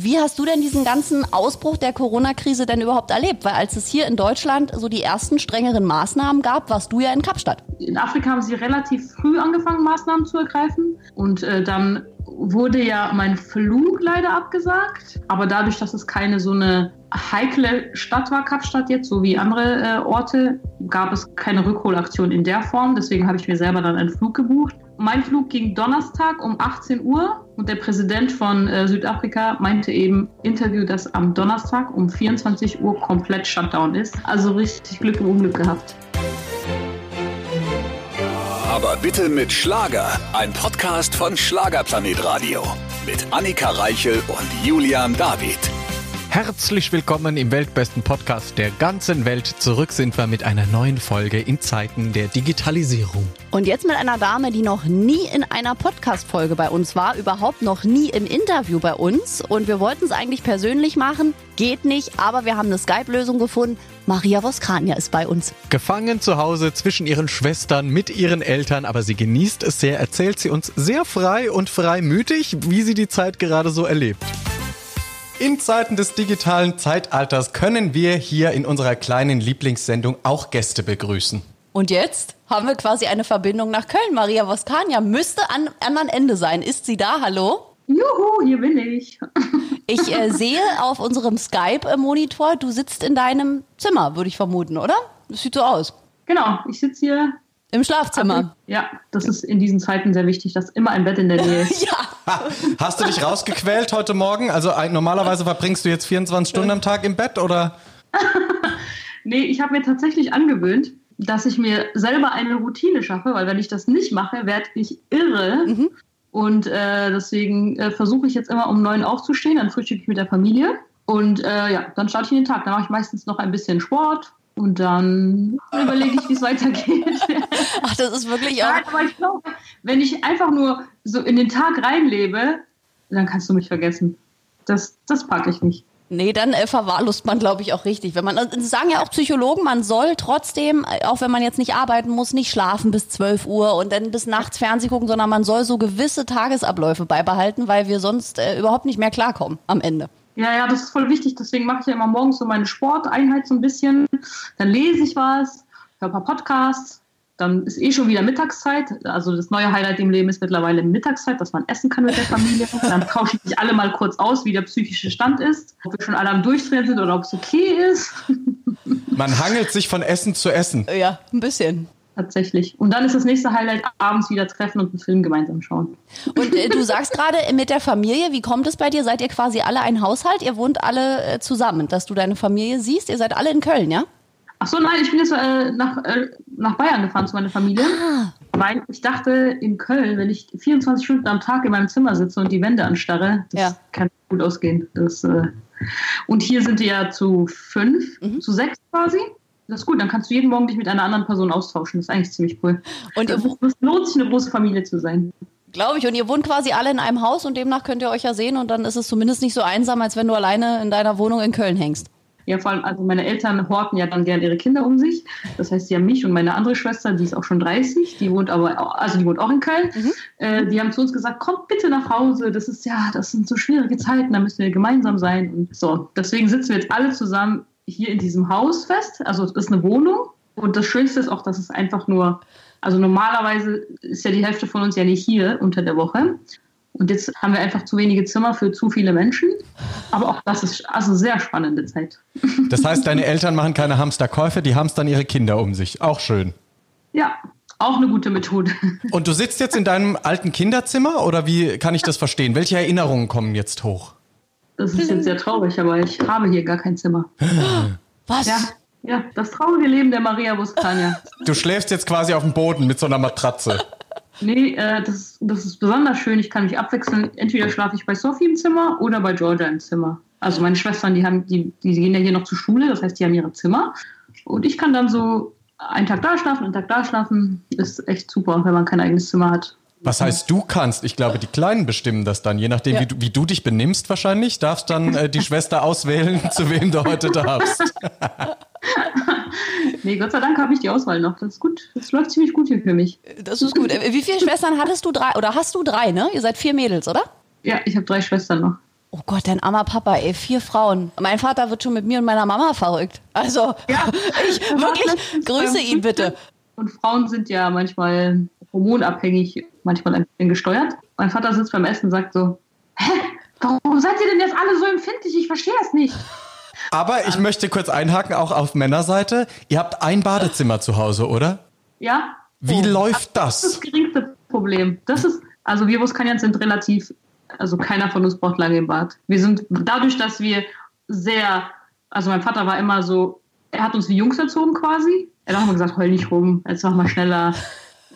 Wie hast du denn diesen ganzen Ausbruch der Corona-Krise denn überhaupt erlebt? Weil als es hier in Deutschland so die ersten strengeren Maßnahmen gab, warst du ja in Kapstadt. In Afrika haben sie relativ früh angefangen, Maßnahmen zu ergreifen. Und äh, dann wurde ja mein Flug leider abgesagt. Aber dadurch, dass es keine so eine heikle Stadt war, Kapstadt jetzt, so wie andere äh, Orte, gab es keine Rückholaktion in der Form. Deswegen habe ich mir selber dann einen Flug gebucht. Mein Flug ging Donnerstag um 18 Uhr und der Präsident von äh, Südafrika meinte eben Interview, dass am Donnerstag um 24 Uhr komplett Shutdown ist. Also richtig Glück im Unglück gehabt. Aber bitte mit Schlager. Ein Podcast von Schlagerplanet Radio. Mit Annika Reichel und Julian David. Herzlich willkommen im weltbesten Podcast der ganzen Welt. Zurück sind wir mit einer neuen Folge in Zeiten der Digitalisierung. Und jetzt mit einer Dame, die noch nie in einer Podcast-Folge bei uns war, überhaupt noch nie im Interview bei uns. Und wir wollten es eigentlich persönlich machen, geht nicht, aber wir haben eine Skype-Lösung gefunden. Maria Voskania ist bei uns. Gefangen zu Hause zwischen ihren Schwestern, mit ihren Eltern, aber sie genießt es sehr, erzählt sie uns sehr frei und freimütig, wie sie die Zeit gerade so erlebt. In Zeiten des digitalen Zeitalters können wir hier in unserer kleinen Lieblingssendung auch Gäste begrüßen. Und jetzt haben wir quasi eine Verbindung nach Köln. Maria Voskania müsste am anderen Ende sein. Ist sie da? Hallo? Juhu, hier bin ich. Ich äh, sehe auf unserem Skype-Monitor, du sitzt in deinem Zimmer, würde ich vermuten, oder? Das sieht so aus. Genau, ich sitze hier im Schlafzimmer. Ja, das ist in diesen Zeiten sehr wichtig, dass immer ein Bett in der Nähe ist. ja. Hast du dich rausgequält heute Morgen? Also normalerweise verbringst du jetzt 24 Stunden am Tag im Bett oder? nee, ich habe mir tatsächlich angewöhnt, dass ich mir selber eine Routine schaffe, weil wenn ich das nicht mache, werde ich irre. Mhm. Und äh, deswegen äh, versuche ich jetzt immer um neun aufzustehen, dann frühstücke ich mit der Familie. Und äh, ja, dann starte ich in den Tag. Dann mache ich meistens noch ein bisschen Sport, und dann überlege ich, wie es weitergeht. Ach, das ist wirklich auch. Nein, aber ich glaube, wenn ich einfach nur so in den Tag reinlebe, dann kannst du mich vergessen. Das, das packe ich nicht. Nee, dann äh, verwahrlost man, glaube ich, auch richtig. Wenn man, das sagen ja auch Psychologen, man soll trotzdem, äh, auch wenn man jetzt nicht arbeiten muss, nicht schlafen bis 12 Uhr und dann bis nachts Fernsehen gucken, sondern man soll so gewisse Tagesabläufe beibehalten, weil wir sonst äh, überhaupt nicht mehr klarkommen am Ende. Ja, ja, das ist voll wichtig. Deswegen mache ich ja immer morgens so meine Sporteinheit so ein bisschen. Dann lese ich was, höre ein paar Podcasts. Dann ist eh schon wieder Mittagszeit. Also das neue Highlight im Leben ist mittlerweile Mittagszeit, dass man essen kann mit der Familie. Dann tauschen sich alle mal kurz aus, wie der psychische Stand ist, ob wir schon alle am Durchdrehen sind oder ob es okay ist. Man hangelt sich von Essen zu Essen. Ja, ein bisschen tatsächlich. Und dann ist das nächste Highlight abends wieder treffen und einen Film gemeinsam schauen. Und äh, du sagst gerade mit der Familie, wie kommt es bei dir? Seid ihr quasi alle ein Haushalt? Ihr wohnt alle äh, zusammen, dass du deine Familie siehst? Ihr seid alle in Köln, ja? Ach so, nein, ich bin jetzt äh, nach, äh, nach Bayern gefahren zu meiner Familie. Ah. Weil ich dachte, in Köln, wenn ich 24 Stunden am Tag in meinem Zimmer sitze und die Wände anstarre, das ja. kann gut ausgehen. Das, äh, und hier sind wir ja zu fünf, mhm. zu sechs quasi. Das ist gut, dann kannst du jeden Morgen dich mit einer anderen Person austauschen. Das ist eigentlich ziemlich cool. Und es lohnt sich, eine große Familie zu sein. Glaube ich. Und ihr wohnt quasi alle in einem Haus und demnach könnt ihr euch ja sehen und dann ist es zumindest nicht so einsam, als wenn du alleine in deiner Wohnung in Köln hängst. Ja, vor allem, also meine Eltern horten ja dann gern ihre Kinder um sich. Das heißt, sie haben mich und meine andere Schwester, die ist auch schon 30, die wohnt aber, also die wohnt auch in Köln. Mhm. Äh, die haben zu uns gesagt, kommt bitte nach Hause. Das ist ja, das sind so schwierige Zeiten, da müssen wir gemeinsam sein. Und so, deswegen sitzen wir jetzt alle zusammen hier in diesem Haus fest. Also es ist eine Wohnung. Und das Schönste ist auch, dass es einfach nur, also normalerweise ist ja die Hälfte von uns ja nicht hier unter der Woche. Und jetzt haben wir einfach zu wenige Zimmer für zu viele Menschen. Aber auch das ist also sehr spannende Zeit. Das heißt, deine Eltern machen keine Hamsterkäufe, die hamstern ihre Kinder um sich. Auch schön. Ja, auch eine gute Methode. Und du sitzt jetzt in deinem alten Kinderzimmer oder wie kann ich das verstehen? Welche Erinnerungen kommen jetzt hoch? Das ist jetzt sehr traurig, aber ich habe hier gar kein Zimmer. Was? Ja, ja das traurige Leben der Maria Buscania. Du schläfst jetzt quasi auf dem Boden mit so einer Matratze. Nee, äh, das, das ist besonders schön. Ich kann mich abwechseln. Entweder schlafe ich bei Sophie im Zimmer oder bei Georgia im Zimmer. Also meine Schwestern, die haben, die, die gehen ja hier noch zur Schule, das heißt, die haben ihre Zimmer. Und ich kann dann so einen Tag da schlafen, einen Tag da schlafen. Ist echt super, wenn man kein eigenes Zimmer hat. Was heißt du kannst? Ich glaube, die Kleinen bestimmen das dann. Je nachdem, ja. wie, du, wie, du, dich benimmst wahrscheinlich, darfst dann äh, die Schwester auswählen, zu wem du heute darfst. nee, Gott sei Dank habe ich die Auswahl noch. Das ist gut. Das läuft ziemlich gut hier für mich. Das ist gut. Wie viele Schwestern hattest du? Drei oder hast du drei, ne? Ihr seid vier Mädels, oder? Ja, ich habe drei Schwestern noch. Oh Gott, dein armer Papa, ey, vier Frauen. Mein Vater wird schon mit mir und meiner Mama verrückt. Also, ja. ich wirklich grüße ihn bitte. Und Frauen sind ja manchmal hormonabhängig, manchmal ein bisschen gesteuert. Mein Vater sitzt beim Essen und sagt so, hä, warum seid ihr denn jetzt alle so empfindlich? Ich verstehe es nicht. Aber ich möchte kurz einhaken, auch auf Männerseite. Ihr habt ein Badezimmer zu Hause, oder? Ja. Wie oh, läuft das? Das ist das geringste Problem. Das ist, also wir Wuskanians sind relativ, also keiner von uns braucht lange im Bad. Wir sind, dadurch, dass wir sehr, also mein Vater war immer so, er hat uns wie Jungs erzogen quasi. Er hat immer gesagt, heul nicht rum, jetzt mach mal schneller.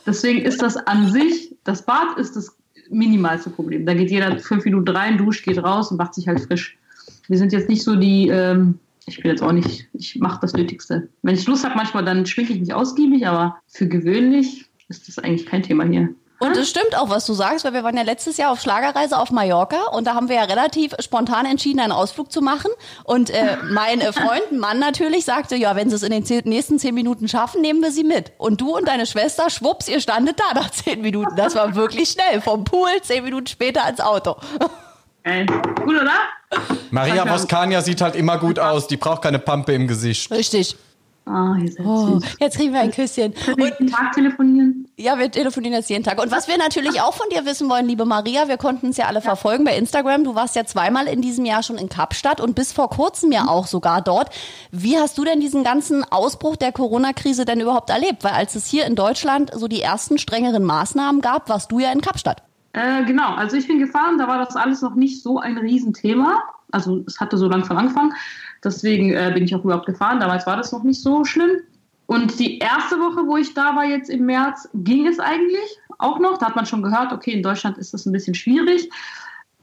Deswegen ist das an sich, das Bad ist das minimalste Problem. Da geht jeder fünf Minuten rein, duscht, geht raus und macht sich halt frisch. Wir sind jetzt nicht so die, ähm, ich bin jetzt auch nicht, ich mache das Nötigste. Wenn ich Lust habe, manchmal dann schminke ich mich ausgiebig, aber für gewöhnlich ist das eigentlich kein Thema hier. Und es stimmt auch, was du sagst, weil wir waren ja letztes Jahr auf Schlagerreise auf Mallorca und da haben wir ja relativ spontan entschieden, einen Ausflug zu machen. Und äh, mein äh, Freund, Mann natürlich, sagte, ja, wenn sie es in den zehn, nächsten zehn Minuten schaffen, nehmen wir sie mit. Und du und deine Schwester, schwupps, ihr standet da nach zehn Minuten. Das war wirklich schnell. Vom Pool zehn Minuten später ans Auto. Ey, gut, oder? Maria Voskania sieht halt immer gut aus. Die braucht keine Pampe im Gesicht. Richtig. Oh, oh, jetzt kriegen wir ein Küsschen. Können wir jeden Tag telefonieren? Ja, wir telefonieren jetzt jeden Tag. Und was wir natürlich auch von dir wissen wollen, liebe Maria, wir konnten es ja alle ja. verfolgen bei Instagram. Du warst ja zweimal in diesem Jahr schon in Kapstadt und bis vor kurzem ja auch sogar dort. Wie hast du denn diesen ganzen Ausbruch der Corona-Krise denn überhaupt erlebt? Weil als es hier in Deutschland so die ersten strengeren Maßnahmen gab, warst du ja in Kapstadt. Äh, genau, also ich bin gefahren, da war das alles noch nicht so ein Riesenthema. Also es hatte so langsam angefangen. Deswegen äh, bin ich auch überhaupt gefahren. Damals war das noch nicht so schlimm. Und die erste Woche, wo ich da war, jetzt im März, ging es eigentlich auch noch. Da hat man schon gehört, okay, in Deutschland ist das ein bisschen schwierig.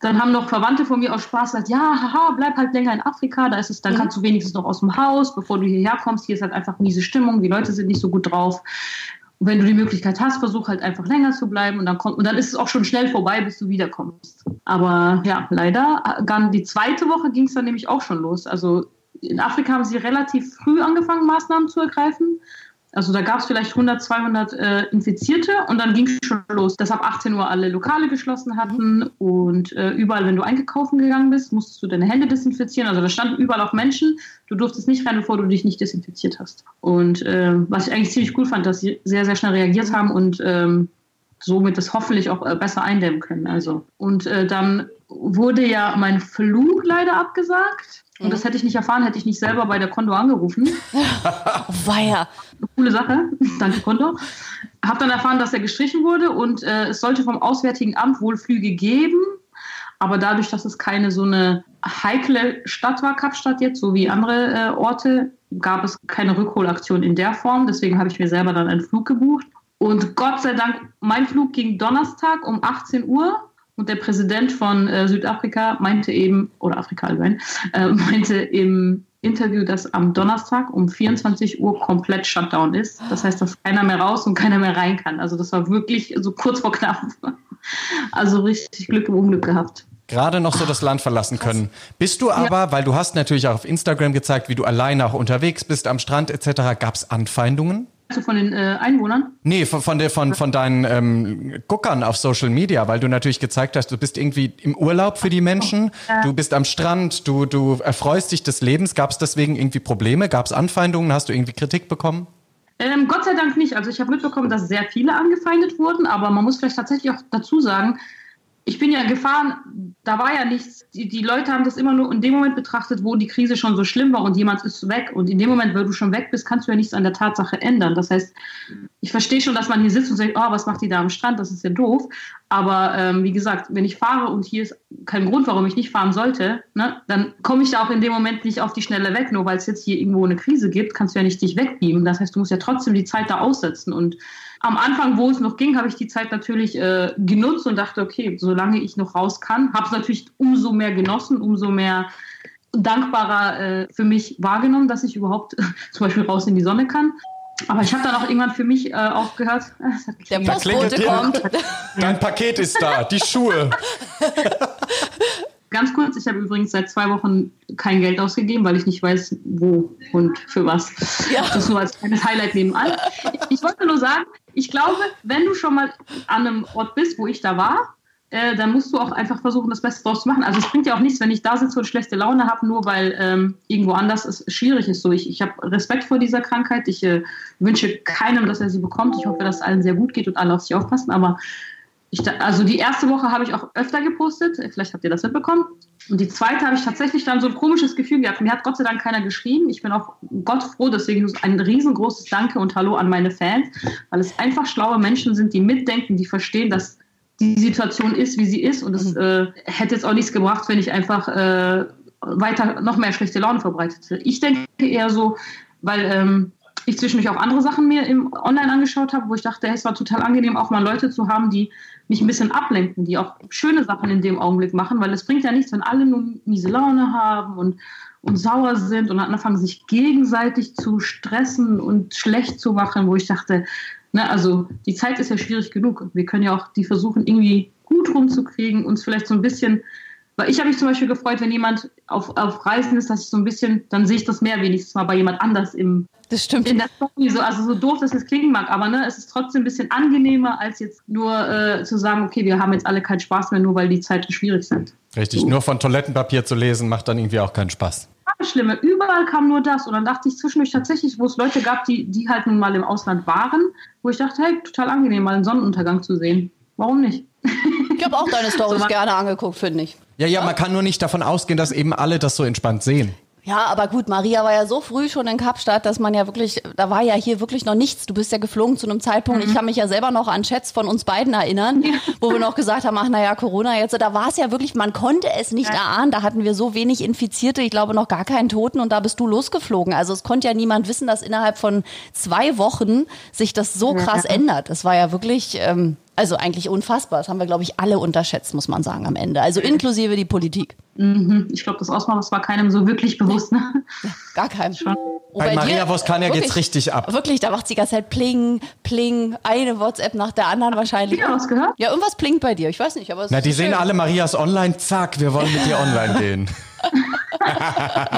Dann haben noch Verwandte von mir aus Spaß gesagt, ja, haha, bleib halt länger in Afrika, da ist es, dann mhm. kannst du wenigstens noch aus dem Haus, bevor du hierher kommst. Hier ist halt einfach miese Stimmung, die Leute sind nicht so gut drauf. Und wenn du die Möglichkeit hast, versuch halt einfach länger zu bleiben und dann kommt, und dann ist es auch schon schnell vorbei, bis du wiederkommst. Aber ja, leider, dann die zweite Woche ging es dann nämlich auch schon los. Also in Afrika haben sie relativ früh angefangen, Maßnahmen zu ergreifen. Also da gab es vielleicht 100, 200 äh, Infizierte und dann ging es schon los, dass ab 18 Uhr alle Lokale geschlossen hatten und äh, überall, wenn du einkaufen gegangen bist, musstest du deine Hände desinfizieren. Also da standen überall auch Menschen. Du durftest nicht rein, bevor du dich nicht desinfiziert hast. Und äh, was ich eigentlich ziemlich cool fand, dass sie sehr, sehr schnell reagiert haben und ähm, somit das hoffentlich auch äh, besser eindämmen können. Also und äh, dann wurde ja mein Flug leider abgesagt. Und das hätte ich nicht erfahren, hätte ich nicht selber bei der Kondo angerufen. War ja. Coole Sache. Danke, Kondo. Hab dann erfahren, dass er gestrichen wurde und äh, es sollte vom Auswärtigen Amt wohl Flüge geben. Aber dadurch, dass es keine so eine heikle Stadt war, Kapstadt jetzt, so wie andere äh, Orte, gab es keine Rückholaktion in der Form. Deswegen habe ich mir selber dann einen Flug gebucht. Und Gott sei Dank, mein Flug ging Donnerstag um 18 Uhr und der Präsident von äh, Südafrika meinte eben, oder Afrika allgemein, äh, meinte im Interview, dass am Donnerstag um 24 Uhr komplett Shutdown ist. Das heißt, dass keiner mehr raus und keiner mehr rein kann. Also das war wirklich so kurz vor knapp. Also richtig Glück im Unglück gehabt gerade noch so das Land verlassen können. Bist du aber, ja. weil du hast natürlich auch auf Instagram gezeigt, wie du alleine auch unterwegs bist am Strand etc., gab es Anfeindungen? Also von den äh, Einwohnern? Nee, von, von, der, von, von deinen ähm, Guckern auf Social Media, weil du natürlich gezeigt hast, du bist irgendwie im Urlaub für die Menschen, ja. du bist am Strand, du, du erfreust dich des Lebens. Gab es deswegen irgendwie Probleme? Gab es Anfeindungen? Hast du irgendwie Kritik bekommen? Ähm, Gott sei Dank nicht. Also ich habe mitbekommen, dass sehr viele angefeindet wurden, aber man muss vielleicht tatsächlich auch dazu sagen, ich bin ja gefahren, da war ja nichts. Die, die, Leute haben das immer nur in dem Moment betrachtet, wo die Krise schon so schlimm war und jemand ist weg. Und in dem Moment, wo du schon weg bist, kannst du ja nichts an der Tatsache ändern. Das heißt, ich verstehe schon, dass man hier sitzt und sagt, oh, was macht die da am Strand? Das ist ja doof. Aber ähm, wie gesagt, wenn ich fahre und hier ist kein Grund, warum ich nicht fahren sollte, ne, dann komme ich da auch in dem Moment nicht auf die Schnelle weg. Nur weil es jetzt hier irgendwo eine Krise gibt, kannst du ja nicht dich wegbeamen. Das heißt, du musst ja trotzdem die Zeit da aussetzen. Und am Anfang, wo es noch ging, habe ich die Zeit natürlich äh, genutzt und dachte, okay, solange ich noch raus kann, habe es natürlich umso mehr genossen, umso mehr dankbarer äh, für mich wahrgenommen, dass ich überhaupt zum Beispiel raus in die Sonne kann. Aber ich habe dann auch irgendwann für mich äh, auch gehört, der Postbote kommt. Dein Paket ist da, die Schuhe. Ganz kurz, ich habe übrigens seit zwei Wochen kein Geld ausgegeben, weil ich nicht weiß, wo und für was. Ja. Das nur als kleines Highlight nebenan. Ich wollte nur sagen, ich glaube, wenn du schon mal an einem Ort bist, wo ich da war, äh, dann musst du auch einfach versuchen, das Beste draus zu machen. Also es bringt ja auch nichts, wenn ich da sitze und schlechte Laune habe, nur weil ähm, irgendwo anders es schwierig ist. So, ich, ich habe Respekt vor dieser Krankheit. Ich äh, wünsche keinem, dass er sie bekommt. Ich hoffe, dass es allen sehr gut geht und alle auf sich aufpassen. Aber ich, also die erste Woche habe ich auch öfter gepostet. Vielleicht habt ihr das mitbekommen. Und die zweite habe ich tatsächlich dann so ein komisches Gefühl gehabt. Mir hat Gott sei Dank keiner geschrieben. Ich bin auch Gott froh, deswegen ein riesengroßes Danke und Hallo an meine Fans, weil es einfach schlaue Menschen sind, die mitdenken, die verstehen, dass die Situation ist, wie sie ist. Und es mhm. äh, hätte jetzt auch nichts gebracht, wenn ich einfach äh, weiter noch mehr schlechte Laune verbreitete. Ich denke eher so, weil ähm, ich zwischendurch auch andere Sachen mir im Online angeschaut habe, wo ich dachte, hey, es war total angenehm, auch mal Leute zu haben, die mich ein bisschen ablenken, die auch schöne Sachen in dem Augenblick machen, weil es bringt ja nichts, wenn alle nur miese Laune haben und, und sauer sind und anfangen, sich gegenseitig zu stressen und schlecht zu machen, wo ich dachte, Ne, also die Zeit ist ja schwierig genug. Wir können ja auch die versuchen, irgendwie gut rumzukriegen, uns vielleicht so ein bisschen, weil ich habe mich zum Beispiel gefreut, wenn jemand auf, auf Reisen ist, dass ich so ein bisschen, dann sehe ich das mehr wenigstens mal bei jemand anders im das stimmt. in der Story. So, also so doof, dass es klingen mag, aber ne, es ist trotzdem ein bisschen angenehmer, als jetzt nur äh, zu sagen, okay, wir haben jetzt alle keinen Spaß mehr, nur weil die Zeiten schwierig sind. Richtig, so. nur von Toilettenpapier zu lesen, macht dann irgendwie auch keinen Spaß. Schlimme. Überall kam nur das. Und dann dachte ich zwischendurch tatsächlich, wo es Leute gab, die, die halt nun mal im Ausland waren, wo ich dachte, hey, total angenehm, mal einen Sonnenuntergang zu sehen. Warum nicht? Ich habe auch deine Stories so, gerne angeguckt, finde ich. Ja, ja, man kann nur nicht davon ausgehen, dass eben alle das so entspannt sehen. Ja, aber gut, Maria war ja so früh schon in Kapstadt, dass man ja wirklich, da war ja hier wirklich noch nichts. Du bist ja geflogen zu einem Zeitpunkt, mhm. ich kann mich ja selber noch an Chats von uns beiden erinnern, ja. wo wir noch gesagt haben, ach naja, Corona jetzt, da war es ja wirklich, man konnte es nicht ja. erahnen, da hatten wir so wenig Infizierte, ich glaube noch gar keinen Toten und da bist du losgeflogen. Also es konnte ja niemand wissen, dass innerhalb von zwei Wochen sich das so krass ja. ändert. Es war ja wirklich, ähm, also eigentlich unfassbar. Das haben wir, glaube ich, alle unterschätzt, muss man sagen, am Ende. Also inklusive die Politik. Mhm. Ich glaube, das Ausmaß war keinem so wirklich bewusst. Ne? Ja, gar keinem. Schon. Bei Maria Voskania ja geht's richtig ab. Wirklich, da macht sie die ganze Zeit pling, pling, eine WhatsApp nach der anderen wahrscheinlich. Ja, was gehört? Ja, irgendwas plingt bei dir. Ich weiß nicht, aber Na, die sehen alle Marias online. Zack, wir wollen mit dir online gehen.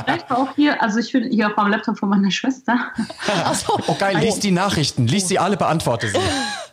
Vielleicht auch hier, also ich bin hier auf dem Laptop von meiner Schwester. Ach so. Oh geil, lies die Nachrichten, lies sie alle, beantworte sie.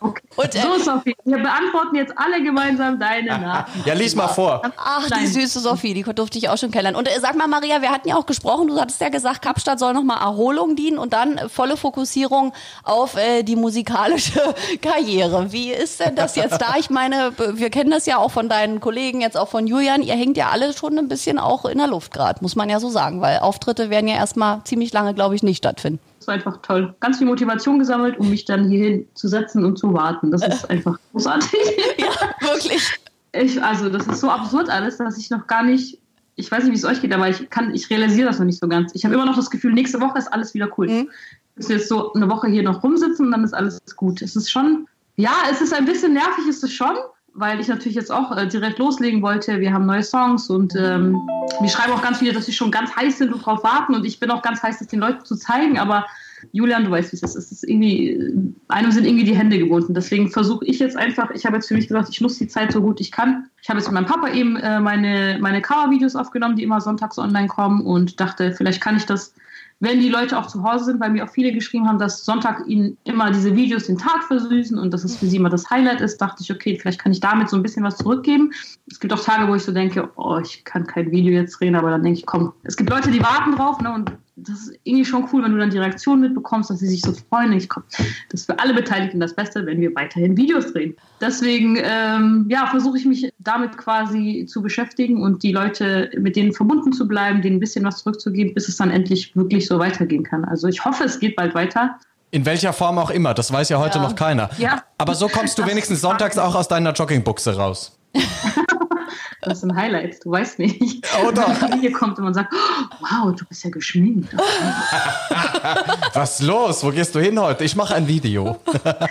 Okay. Und, äh, so Sophie, wir beantworten jetzt alle gemeinsam deine Nachrichten. Ja, lies mal vor. Ach, die süße Sophie, die durfte ich auch schon kennenlernen. Und äh, sag mal, Maria, wir hatten ja auch gesprochen, du hattest ja gesagt, Kapstadt soll nochmal Erholung dienen und dann volle Fokussierung auf äh, die musikalische Karriere. Wie ist denn das jetzt da? Ich meine, wir kennen das ja auch von deinen Kollegen, jetzt auch von Julian, ihr hängt ja alle schon ein bisschen auch in der Luft gerade, muss man ja so sagen, weil Auftritte werden ja erstmal ziemlich lange, glaube ich, nicht stattfinden. Das war einfach toll. Ganz viel Motivation gesammelt, um mich dann hierhin zu setzen und zu warten. Das ist einfach großartig. ja, wirklich. Ich, also, das ist so absurd alles, dass ich noch gar nicht, ich weiß nicht, wie es euch geht, aber ich kann, ich realisiere das noch nicht so ganz. Ich habe immer noch das Gefühl, nächste Woche ist alles wieder cool. Mhm. Ich muss jetzt so eine Woche hier noch rumsitzen und dann ist alles gut. Es ist schon, ja, es ist ein bisschen nervig, ist es schon, weil ich natürlich jetzt auch äh, direkt loslegen wollte. Wir haben neue Songs und ähm, wir schreiben auch ganz viele, dass sie schon ganz heiß sind und drauf warten. Und ich bin auch ganz heiß, das den Leuten zu zeigen. Aber Julian, du weißt, wie es ist. Es ist irgendwie, einem sind irgendwie die Hände gebunden. Deswegen versuche ich jetzt einfach, ich habe jetzt für mich gesagt, ich nutze die Zeit so gut ich kann. Ich habe jetzt mit meinem Papa eben äh, meine, meine Cover-Videos aufgenommen, die immer sonntags online kommen und dachte, vielleicht kann ich das wenn die Leute auch zu Hause sind, weil mir auch viele geschrieben haben, dass Sonntag ihnen immer diese Videos den Tag versüßen und dass es für sie immer das Highlight ist, dachte ich, okay, vielleicht kann ich damit so ein bisschen was zurückgeben. Es gibt auch Tage, wo ich so denke, oh, ich kann kein Video jetzt drehen, aber dann denke ich, komm, es gibt Leute, die warten drauf ne, und das ist irgendwie schon cool, wenn du dann die Reaktion mitbekommst, dass sie sich so freuen. Ich komm, das ist für alle Beteiligten das Beste, wenn wir weiterhin Videos drehen. Deswegen ähm, ja, versuche ich mich damit quasi zu beschäftigen und die Leute mit denen verbunden zu bleiben, denen ein bisschen was zurückzugeben, bis es dann endlich wirklich so weitergehen kann. Also ich hoffe, es geht bald weiter. In welcher Form auch immer, das weiß ja heute ja. noch keiner. Ja. Aber so kommst du wenigstens sonntags auch aus deiner Joggingbuchse raus. Das ist ein Highlight, du weißt nicht. Oh doch. Wenn hier kommt und man sagt, wow, du bist ja geschminkt. Was los? Wo gehst du hin heute? Ich mache ein Video.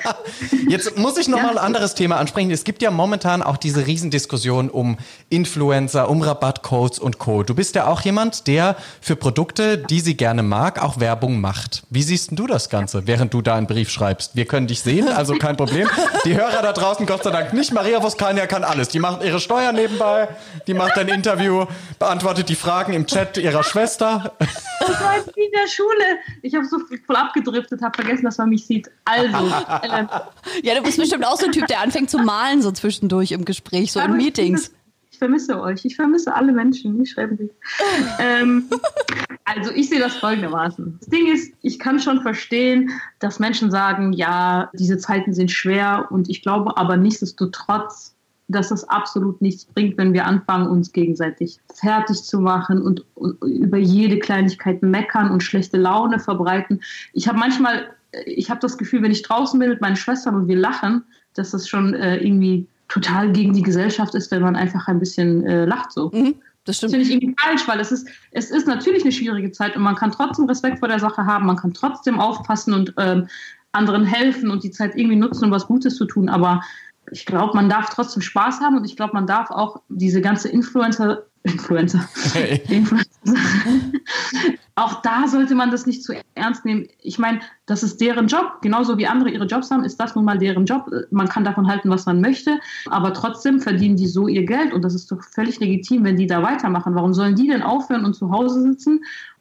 Jetzt muss ich noch mal ein anderes Thema ansprechen. Es gibt ja momentan auch diese Riesendiskussion um Influencer, um Rabattcodes und Co. Du bist ja auch jemand, der für Produkte, die sie gerne mag, auch Werbung macht. Wie siehst du das Ganze, während du da einen Brief schreibst? Wir können dich sehen, also kein Problem. Die Hörer da draußen, Gott sei Dank nicht. Maria Voskania kann alles. Die macht ihre Steuern nebenbei. Die macht ein Interview, beantwortet die Fragen im Chat ihrer Schwester. Das war jetzt wie in der Schule. Ich habe so voll abgedriftet, habe vergessen, dass man mich sieht. Also, ähm, Ja, du bist bestimmt auch so ein Typ, der anfängt zu malen so zwischendurch im Gespräch, so in aber ich Meetings. Ich vermisse euch. Ich vermisse alle Menschen. Ich schreibe sie. ähm, also ich sehe das folgendermaßen. Das Ding ist, ich kann schon verstehen, dass Menschen sagen, ja, diese Zeiten sind schwer und ich glaube aber nichtsdestotrotz, dass es absolut nichts bringt, wenn wir anfangen, uns gegenseitig fertig zu machen und, und über jede Kleinigkeit meckern und schlechte Laune verbreiten. Ich habe manchmal, ich habe das Gefühl, wenn ich draußen bin mit meinen Schwestern und wir lachen, dass das schon äh, irgendwie total gegen die Gesellschaft ist, wenn man einfach ein bisschen äh, lacht so. Mhm, das Das finde ich irgendwie falsch, weil es ist, es ist natürlich eine schwierige Zeit und man kann trotzdem Respekt vor der Sache haben, man kann trotzdem aufpassen und ähm, anderen helfen und die Zeit irgendwie nutzen, um was Gutes zu tun. Aber ich glaube, man darf trotzdem Spaß haben und ich glaube, man darf auch diese ganze Influencer, Influencer, Hey. Influencer auch da sollte man das nicht zu ernst nehmen. Ich meine, das ist deren Job. Genauso wie andere ihre Jobs haben, ist das nun mal deren Job. Man kann davon halten, was man möchte, aber trotzdem verdienen die so ihr Geld und das ist doch völlig legitim, wenn die da weitermachen. Warum sollen die denn aufhören und zu Hause sitzen?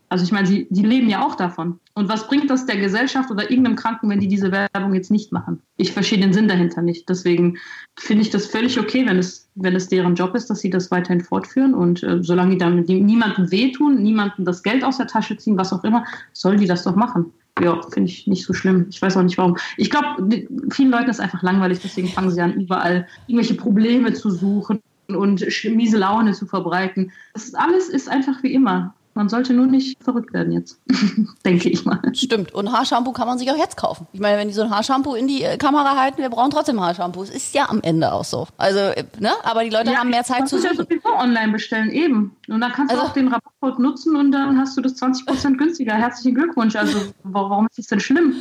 Also ich meine, die, die leben ja auch davon. Und was bringt das der Gesellschaft oder irgendeinem Kranken, wenn die diese Werbung jetzt nicht machen? Ich verstehe den Sinn dahinter nicht. Deswegen finde ich das völlig okay, wenn es, wenn es deren Job ist, dass sie das weiterhin fortführen. Und äh, solange die damit niemandem wehtun, niemandem das Geld aus der Tasche ziehen, was auch immer, sollen die das doch machen. Ja, finde ich nicht so schlimm. Ich weiß auch nicht warum. Ich glaube, vielen Leuten ist einfach langweilig, deswegen fangen sie an, überall irgendwelche Probleme zu suchen und miese Laune zu verbreiten. Das alles ist einfach wie immer. Man sollte nur nicht verrückt werden jetzt, denke ich mal. Stimmt. Und Haarshampoo kann man sich auch jetzt kaufen. Ich meine, wenn die so ein Haarshampoo in die äh, Kamera halten, wir brauchen trotzdem Haarshampoo. Es ist ja am Ende auch so. Also, äh, ne? Aber die Leute haben mehr Zeit zu du ja suchen. sowieso online bestellen, eben. Und dann kannst Also- du auch den Rabattcode nutzen und dann hast du das 20% günstiger. Herzlichen Glückwunsch. Also wa- warum ist das denn schlimm?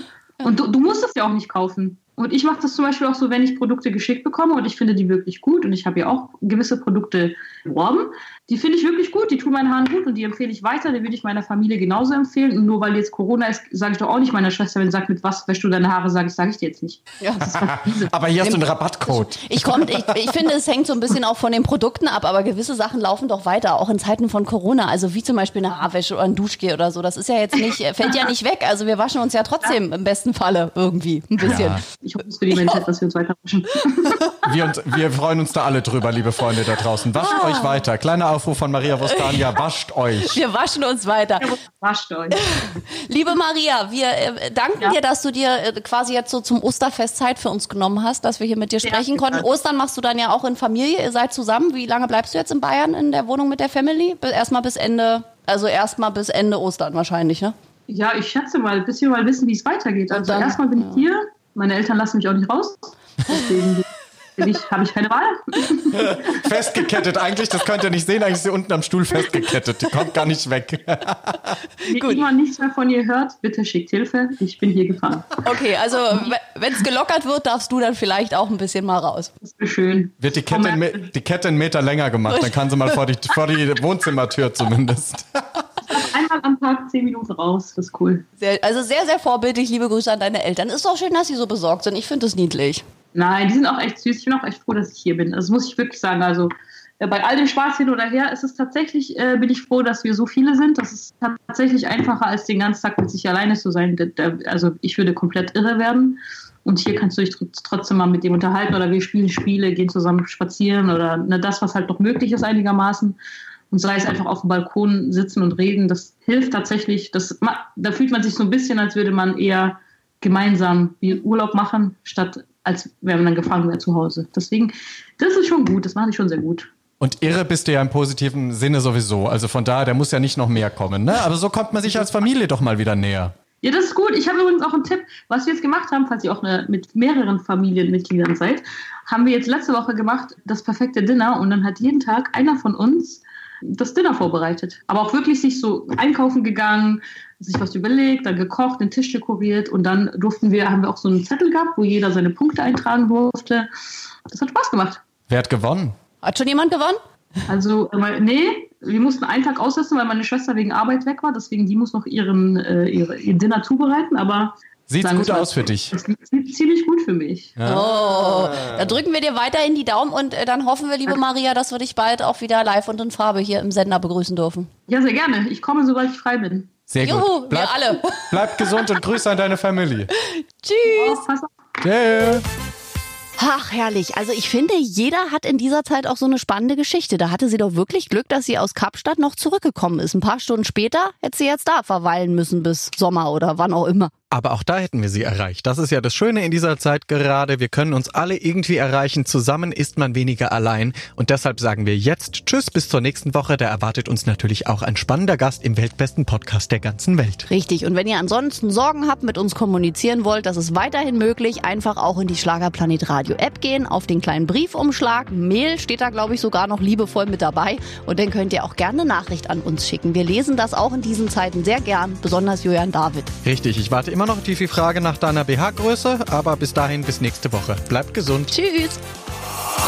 Und du, du musst es ja auch nicht kaufen. Und ich mache das zum Beispiel auch so, wenn ich Produkte geschickt bekomme und ich finde die wirklich gut und ich habe ja auch gewisse Produkte beworben, die finde ich wirklich gut, die tun meinen Haaren gut und die empfehle ich weiter, die würde ich meiner Familie genauso empfehlen. Und nur weil jetzt Corona ist, sage ich doch auch nicht meiner Schwester, wenn sie sagt, mit was wäschst du deine Haare, sage ich, sage ich dir jetzt nicht. Ja. Aber hier hast du einen Rabattcode. Ich, komm, ich, ich finde, es hängt so ein bisschen auch von den Produkten ab, aber gewisse Sachen laufen doch weiter, auch in Zeiten von Corona. Also wie zum Beispiel eine Haarwäsche oder ein Duschgel oder so. Das ist ja jetzt nicht, fällt ja nicht weg. Also wir waschen uns ja trotzdem im besten Falle irgendwie ein bisschen. Ja. Ich hoffe es für die Menschheit, dass wir uns weiter waschen. Wir, uns, wir freuen uns da alle drüber, liebe Freunde da draußen. Wascht Ah. euch weiter. Kleiner Aufruf von Maria Vostania, wascht euch. Wir waschen uns weiter. Wascht euch. Liebe Maria, wir äh, danken Ja. dir, dass du dir äh, quasi jetzt so zum Osterfest Zeit für uns genommen hast, dass wir hier mit dir sprechen konnten. Ostern machst du dann ja auch in Familie, ihr seid zusammen. Wie lange bleibst du jetzt in Bayern in der Wohnung mit der Family? Erstmal bis Ende, also erstmal bis Ende Ostern wahrscheinlich, ne? Ja, ich schätze mal, bis wir mal wissen, wie es weitergeht. Also dann- erstmal bin ich hier. Meine Eltern lassen mich auch nicht raus. Deswegen habe ich keine Wahl. Festgekettet eigentlich, das könnt ihr nicht sehen, eigentlich ist sie unten am Stuhl festgekettet. Die kommt gar nicht weg. Wenn Gut. jemand nichts mehr von ihr hört, bitte schickt Hilfe. Ich bin hier gefangen. Okay, also wenn es gelockert wird, darfst du dann vielleicht auch ein bisschen mal raus. Das wäre schön. Wird die Kette, einen Me- die Kette einen Meter länger gemacht, dann kann sie mal vor die, vor die Wohnzimmertür zumindest. Einmal am Tag zehn Minuten raus. Das ist cool. Sehr, also sehr, sehr vorbildlich. Liebe Grüße an deine Eltern. Ist doch schön, dass sie so besorgt sind. Ich finde es niedlich. Nein, die sind auch echt süß. Ich bin auch echt froh, dass ich hier bin. Das muss ich wirklich sagen. Also äh, bei all dem Spaß hin oder her ist es tatsächlich, äh, bin ich froh, dass wir so viele sind. Das ist tatsächlich einfacher, als den ganzen Tag mit sich alleine zu sein. Also ich würde komplett irre werden. Und hier kannst du dich tr- trotzdem mal mit dem unterhalten oder wir spielen Spiele, gehen zusammen spazieren oder ne, das, was halt noch möglich ist einigermaßen. Und sei es einfach auf dem Balkon sitzen und reden, das hilft tatsächlich. Das, da fühlt man sich so ein bisschen, als würde man eher gemeinsam Urlaub machen, statt als wäre man dann gefangen wäre zu Hause. Deswegen, das ist schon gut, das mache ich schon sehr gut. Und irre bist du ja im positiven Sinne sowieso. Also von daher, da muss ja nicht noch mehr kommen. Ne? Aber so kommt man sich als Familie doch mal wieder näher. Ja, das ist gut. Ich habe übrigens auch einen Tipp, was wir jetzt gemacht haben, falls ihr auch eine, mit mehreren Familienmitgliedern seid, haben wir jetzt letzte Woche gemacht, das perfekte Dinner und dann hat jeden Tag einer von uns das Dinner vorbereitet. Aber auch wirklich sich so einkaufen gegangen, sich was überlegt, dann gekocht, den Tisch dekoriert und dann durften wir, haben wir auch so einen Zettel gehabt, wo jeder seine Punkte eintragen durfte. Das hat Spaß gemacht. Wer hat gewonnen? Hat schon jemand gewonnen? Also, weil- nee, wir mussten einen Tag aussetzen, weil meine Schwester wegen Arbeit weg war. Deswegen, die muss noch ihren, äh, ihre, ihr Dinner zubereiten. Aber Sieht's gut aus für dich? Das sieht ziemlich gut für mich. Oh, da drücken wir dir weiterhin die Daumen und äh, dann hoffen wir, liebe Maria, dass wir dich bald auch wieder live und in Farbe hier im Sender begrüßen dürfen. Ja, sehr gerne. Ich komme, sobald ich frei bin. Sehr Juhu, gut. wir alle. Bleib gesund und Grüße an deine Familie. Tschüss. Oh, auf. Tschüss. Ach, herrlich. Also ich finde, jeder hat in dieser Zeit auch so eine spannende Geschichte. Da hatte sie doch wirklich Glück, dass sie aus Kapstadt noch zurückgekommen ist. Ein paar Stunden später hätte sie jetzt da verweilen müssen bis Sommer oder wann auch immer. Aber auch da hätten wir sie erreicht. Das ist ja das Schöne in dieser Zeit gerade. Wir können uns alle irgendwie erreichen. Zusammen ist man weniger allein. Und deshalb sagen wir jetzt Tschüss bis zur nächsten Woche. Da erwartet uns natürlich auch ein spannender Gast im weltbesten Podcast der ganzen Welt. Richtig. Und wenn ihr ansonsten Sorgen habt, mit uns kommunizieren wollt, das ist weiterhin möglich. Einfach auch in die Schlagerplanet Radio App gehen, auf den kleinen Briefumschlag. Mail steht da, glaube ich, sogar noch liebevoll mit dabei. Und dann könnt ihr auch gerne eine Nachricht an uns schicken. Wir lesen das auch in diesen Zeiten sehr gern, besonders Julian David. Richtig, ich warte immer noch die Frage nach deiner BH-Größe, aber bis dahin bis nächste Woche. Bleibt gesund. Tschüss.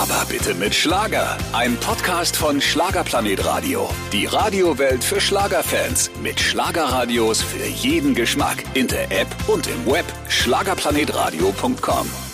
Aber bitte mit Schlager. Ein Podcast von Schlagerplanet Radio. Die Radiowelt für Schlagerfans. Mit Schlagerradios für jeden Geschmack. In der App und im Web. Schlagerplanetradio.com.